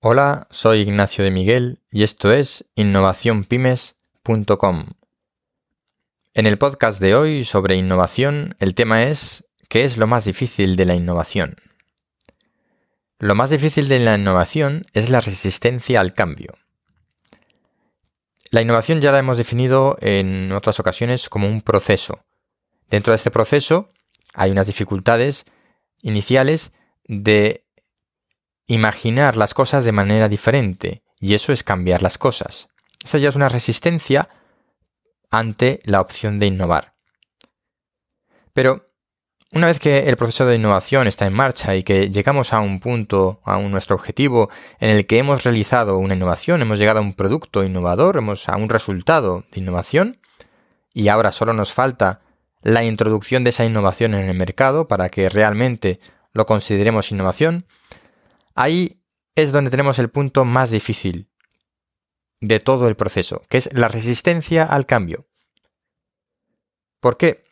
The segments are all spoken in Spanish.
Hola, soy Ignacio de Miguel y esto es innovacionpymes.com. En el podcast de hoy sobre innovación, el tema es ¿qué es lo más difícil de la innovación? Lo más difícil de la innovación es la resistencia al cambio. La innovación ya la hemos definido en otras ocasiones como un proceso. Dentro de este proceso hay unas dificultades iniciales de imaginar las cosas de manera diferente, y eso es cambiar las cosas. Esa ya es una resistencia ante la opción de innovar. Pero una vez que el proceso de innovación está en marcha y que llegamos a un punto, a nuestro objetivo en el que hemos realizado una innovación, hemos llegado a un producto innovador, hemos a un resultado de innovación, y ahora solo nos falta la introducción de esa innovación en el mercado para que realmente lo consideremos innovación, Ahí es donde tenemos el punto más difícil de todo el proceso, que es la resistencia al cambio. ¿Por qué?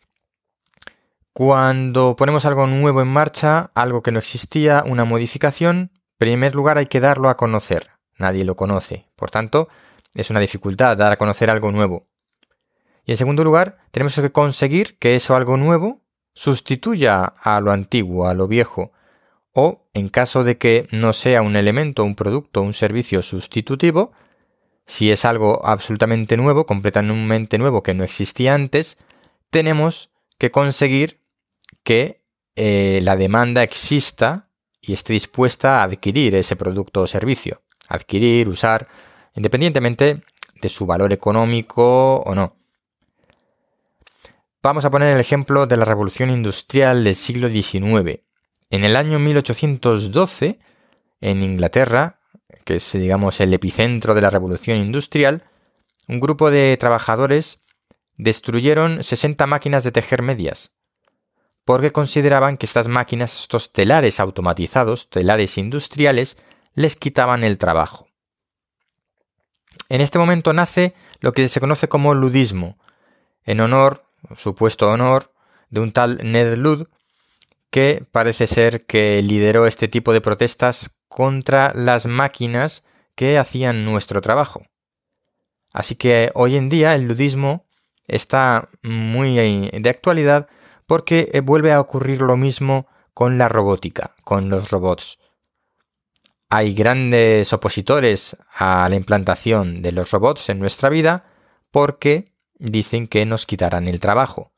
Cuando ponemos algo nuevo en marcha, algo que no existía, una modificación, en primer lugar hay que darlo a conocer. Nadie lo conoce. Por tanto, es una dificultad dar a conocer algo nuevo. Y en segundo lugar, tenemos que conseguir que eso algo nuevo sustituya a lo antiguo, a lo viejo, o, en caso de que no sea un elemento, un producto, un servicio sustitutivo, si es algo absolutamente nuevo, completamente nuevo que no existía antes, tenemos que conseguir que eh, la demanda exista y esté dispuesta a adquirir ese producto o servicio. Adquirir, usar, independientemente de su valor económico o no. Vamos a poner el ejemplo de la revolución industrial del siglo XIX. En el año 1812, en Inglaterra, que es digamos el epicentro de la revolución industrial, un grupo de trabajadores destruyeron 60 máquinas de tejer medias, porque consideraban que estas máquinas, estos telares automatizados, telares industriales, les quitaban el trabajo. En este momento nace lo que se conoce como ludismo, en honor, supuesto honor, de un tal Ned Lud, que parece ser que lideró este tipo de protestas contra las máquinas que hacían nuestro trabajo. Así que hoy en día el ludismo está muy de actualidad porque eh, vuelve a ocurrir lo mismo con la robótica, con los robots. Hay grandes opositores a la implantación de los robots en nuestra vida porque dicen que nos quitarán el trabajo.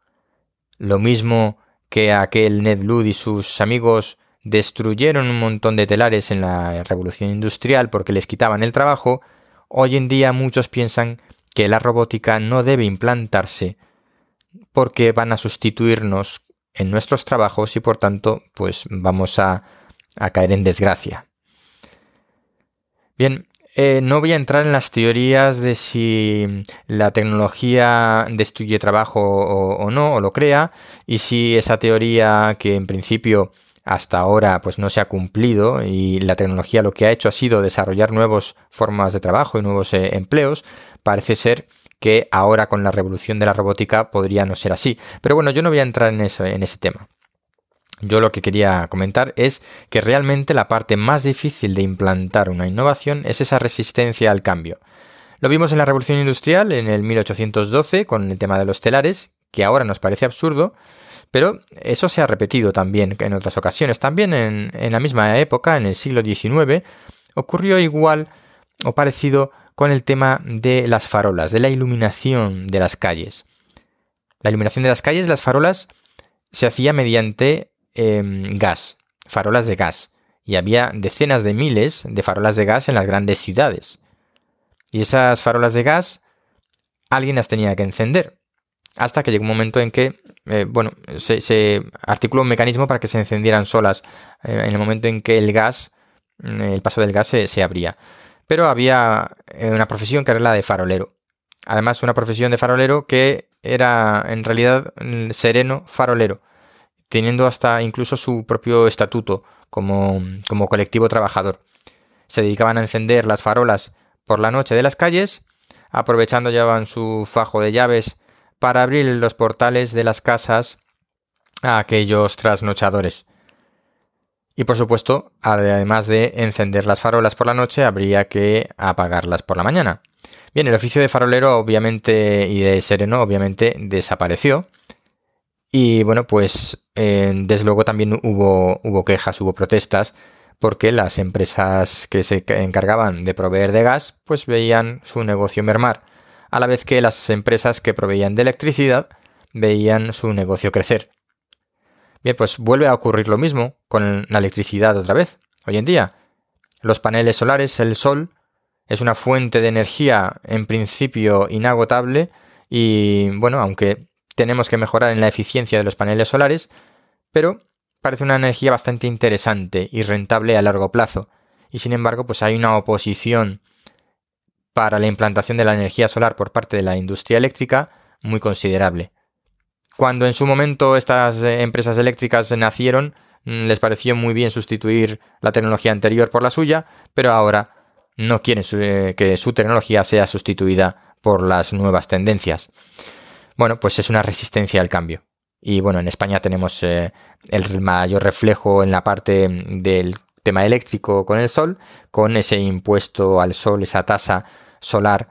Lo mismo que aquel Ned Lud y sus amigos destruyeron un montón de telares en la revolución industrial porque les quitaban el trabajo, hoy en día muchos piensan que la robótica no debe implantarse porque van a sustituirnos en nuestros trabajos y por tanto pues vamos a, a caer en desgracia. Bien, eh, no voy a entrar en las teorías de si la tecnología destruye trabajo o, no, o lo crea, y si esa teoría que en principio hasta ahora pues no se ha cumplido y la tecnología lo que ha hecho ha sido desarrollar nuevas formas de trabajo y nuevos eh, empleos, parece ser que ahora con la revolución de la robótica podría no ser así. Pero bueno, yo no voy a entrar en, eso, en ese tema. Yo lo que quería comentar es que realmente la parte más difícil de implantar una innovación es esa resistencia al cambio. Lo vimos en la Revolución Industrial en el 1812 con el tema de los telares, que ahora nos parece absurdo, pero eso se ha repetido también en otras ocasiones. También en, en la misma época, en el siglo XIX, ocurrió igual o parecido con el tema de las farolas, de la iluminación de las calles. La iluminación de las calles, las farolas, se hacía mediante Em, gas, farolas de gas. Y había decenas de miles de farolas de gas en las grandes ciudades. Y esas farolas de gas alguien las tenía que encender. Hasta que llegó un momento en que, eh, bueno, se, articuló un mecanismo para que se encendieran solas eh, en el momento en que el gas, mm, el paso del gas se, se abría. Pero había eh, una profesión que era la de farolero. Además, una profesión de farolero que era en realidad sereno farolero teniendo hasta incluso su propio estatuto como, colectivo trabajador. Se dedicaban a encender las farolas por la noche de las calles, aprovechando llevaban su fajo de llaves para abrir los portales de las casas a aquellos trasnochadores. Y por supuesto, además de encender las farolas por la noche, habría que apagarlas por la mañana. Bien, el oficio de farolero obviamente y de sereno obviamente desapareció. Y bueno, pues eh, desde luego también hubo, hubo quejas, hubo protestas, porque las empresas que se encargaban de proveer de gas, pues veían su negocio mermar, a la vez que las empresas que proveían de electricidad veían su negocio crecer. Bien, pues vuelve a ocurrir lo mismo con la electricidad otra vez. Hoy en día, los paneles solares, el sol, es una fuente de energía en principio inagotable y bueno, aunque tenemos que mejorar en la eficiencia de los paneles solares, pero parece una energía bastante interesante y rentable a largo plazo. Y sin embargo, pues hay una oposición para la implantación de la energía solar por parte de la industria eléctrica muy considerable. Cuando en su momento estas eh, empresas eléctricas nacieron, mm, les pareció muy bien sustituir la tecnología anterior por la suya, pero ahora no quieren eh, que su tecnología sea sustituida por las nuevas tendencias. Bueno, pues es una resistencia al cambio. Y bueno, en España tenemos eh, el mayor reflejo en la parte del tema eléctrico con el sol, con ese impuesto al sol, esa tasa solar,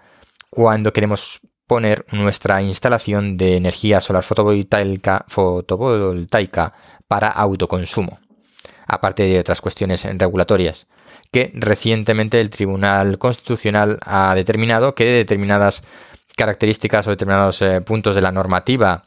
cuando queremos poner nuestra instalación de energía solar fotovoltaica, fotovoltaica para autoconsumo, aparte de otras cuestiones regulatorias, que recientemente el Tribunal Constitucional ha determinado que determinadas características o determinados eh, puntos de la normativa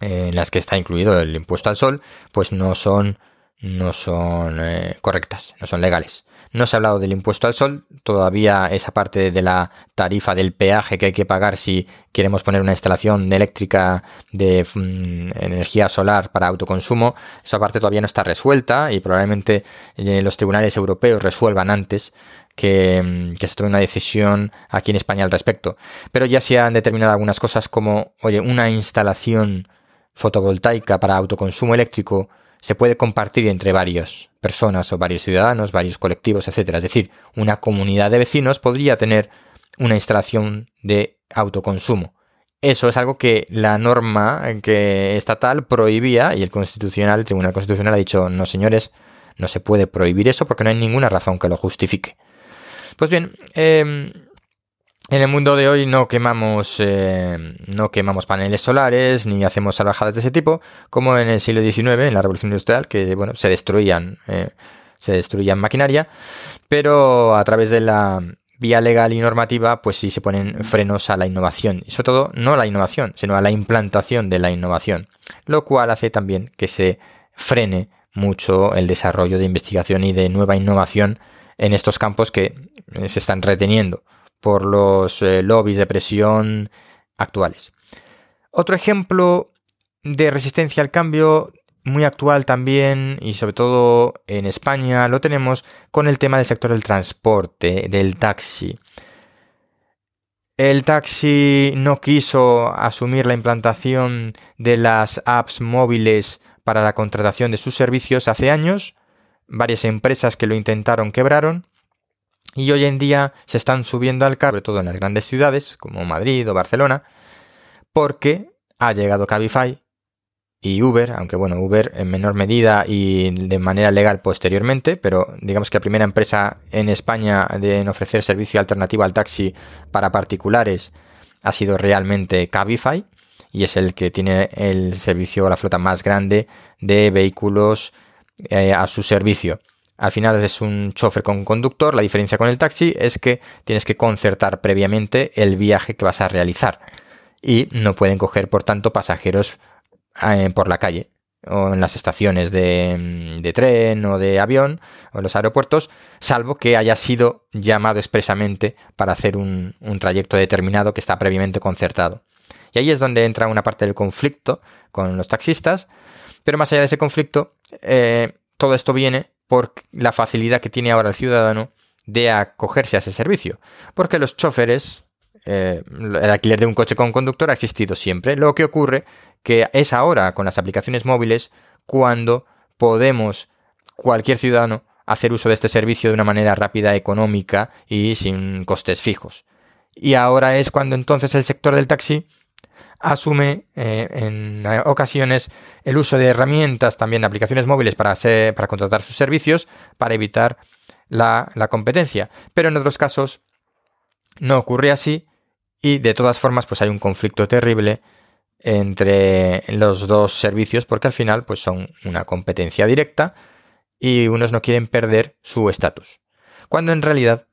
en las que está incluido el impuesto al sol, pues no son, no son eh, correctas, no son legales. No se ha hablado del impuesto al sol, todavía esa parte de la tarifa del peaje que hay que pagar si queremos poner una instalación eléctrica de mm, energía solar para autoconsumo, esa parte todavía no está resuelta y probablemente eh, los tribunales europeos resuelvan antes que, mm, que, se tome una decisión aquí en España al respecto. Pero ya se han determinado algunas cosas como, oye, una instalación fotovoltaica para autoconsumo eléctrico se puede compartir entre varias personas o varios ciudadanos, varios colectivos, etc. Es decir, una comunidad de vecinos podría tener una instalación de autoconsumo. Eso es algo que la norma que estatal prohibía y el constitucional, el Tribunal Constitucional ha dicho, no señores, no se puede prohibir eso porque no hay ninguna razón que lo justifique. Pues bien, eh, en el mundo de hoy no quemamos, eh, no quemamos paneles solares ni hacemos salvajadas de ese tipo, como en el siglo XIX, en la Revolución Industrial, que bueno, se destruían, eh, se destruían maquinaria, pero a través de la vía legal y normativa, pues sí se ponen frenos a la innovación, y sobre todo no a la innovación, sino a la implantación de la innovación, lo cual hace también que se frene mucho el desarrollo de investigación y de nueva innovación en estos campos que eh, se están reteniendo por los eh, lobbies de presión actuales. Otro ejemplo de resistencia al cambio muy actual también y sobre todo en España lo tenemos con el tema del sector del transporte, del taxi. El taxi no quiso asumir la implantación de las apps móviles para la contratación de sus servicios hace años. Varias empresas que lo intentaron quebraron y hoy en día se están subiendo al carro, sobre todo en las grandes ciudades como Madrid o Barcelona, porque ha llegado Cabify y Uber, aunque bueno, Uber en menor medida y de manera legal posteriormente, pero digamos que la primera empresa en España en ofrecer servicio alternativo al taxi para particulares ha sido realmente Cabify y es el que tiene el servicio o la flota más grande de vehículos eh, a su servicio. Al final es un chofer con conductor. La diferencia con el taxi es que tienes que concertar previamente el viaje que vas a realizar. Y no pueden coger, por tanto, pasajeros eh, por la calle o en las estaciones de, tren o de avión o en los aeropuertos, salvo que haya sido llamado expresamente para hacer un, trayecto determinado que está previamente concertado. Y ahí es donde entra una parte del conflicto con los taxistas, pero más allá de ese conflicto, eh, todo esto viene por la facilidad que tiene ahora el ciudadano de acogerse a ese servicio. Porque los choferes, eh, el alquiler de un coche con conductor ha existido siempre. Lo que ocurre que es ahora con las aplicaciones móviles cuando podemos, cualquier ciudadano, hacer uso de este servicio de una manera rápida, económica y sin costes fijos. Y ahora es cuando entonces el sector del taxi asume eh, en ocasiones el uso de herramientas, también aplicaciones móviles para, para contratar sus servicios, para evitar la, la competencia. Pero en otros casos no ocurre así y de todas formas pues hay un conflicto terrible entre los dos servicios porque al final pues son una competencia directa y unos no quieren perder su estatus. Cuando en realidad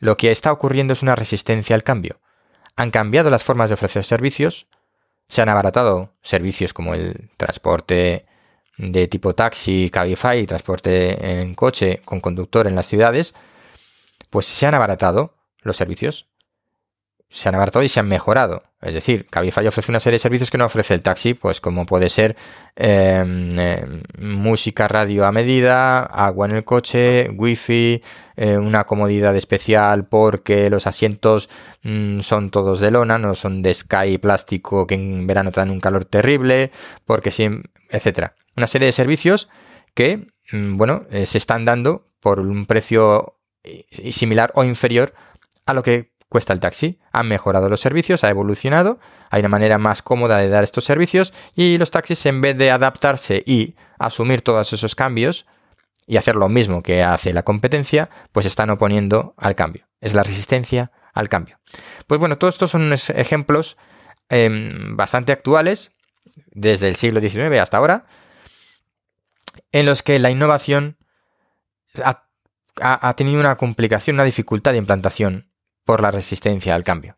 lo que está ocurriendo es una resistencia al cambio. Han cambiado las formas de ofrecer servicios, se han abaratado servicios como el transporte de tipo taxi, Cabify, transporte en coche con conductor en las ciudades, pues se han abaratado los servicios se han abaratado y se han mejorado. Es decir, Cabify ofrece una serie de servicios que no ofrece el taxi, pues como puede ser em, em, música radio a medida, agua en el coche, wifi, eh, una comodidad especial porque los asientos mm, son todos de lona, no son de sky plástico que en verano dan un calor terrible, porque sí, etcétera. Una serie de servicios que, mm, bueno, eh, se están dando por un precio eh, similar o inferior a lo que cuesta el taxi. Han mejorado los servicios, ha evolucionado, hay una manera más cómoda de dar estos servicios y los taxis en vez de adaptarse y asumir todos esos cambios y hacer lo mismo que hace la competencia, pues están oponiendo al cambio. Es la resistencia al cambio. Pues bueno, todos estos son ejemplos em, bastante actuales, desde el siglo XIX hasta ahora, en los que la innovación ha tenido una complicación, una dificultad de implantación por la resistencia al cambio.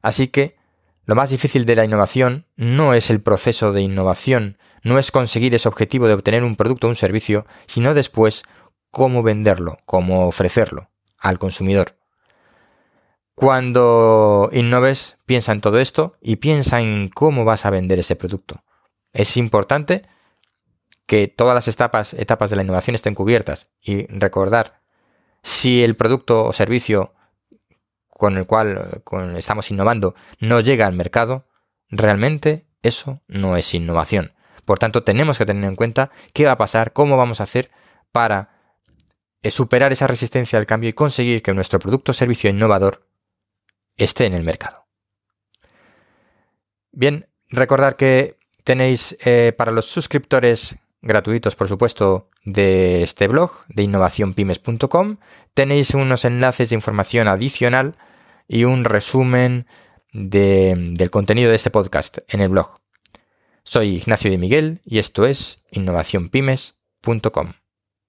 Así que lo más difícil de la innovación no es el proceso de innovación, no es conseguir ese objetivo de obtener un producto o un servicio, sino después cómo venderlo, cómo ofrecerlo al consumidor. Cuando innoves, piensa en todo esto y piensa en cómo vas a vender ese producto. Es importante que todas las etapas, etapas de la innovación estén cubiertas y recordar si el producto o servicio con el cual estamos innovando no llega al mercado, realmente eso no es innovación. Por tanto, tenemos que tener en cuenta qué va a pasar, cómo vamos a hacer para eh, superar esa resistencia al cambio y conseguir que nuestro producto o servicio innovador esté en el mercado. Bien, recordar que tenéis eh, para los suscriptores gratuitos, por supuesto, de este blog, de innovacionpymes.com, tenéis unos enlaces de información adicional y un resumen del contenido de este podcast en el blog. Soy Ignacio de Miguel y esto es innovacionpymes.com.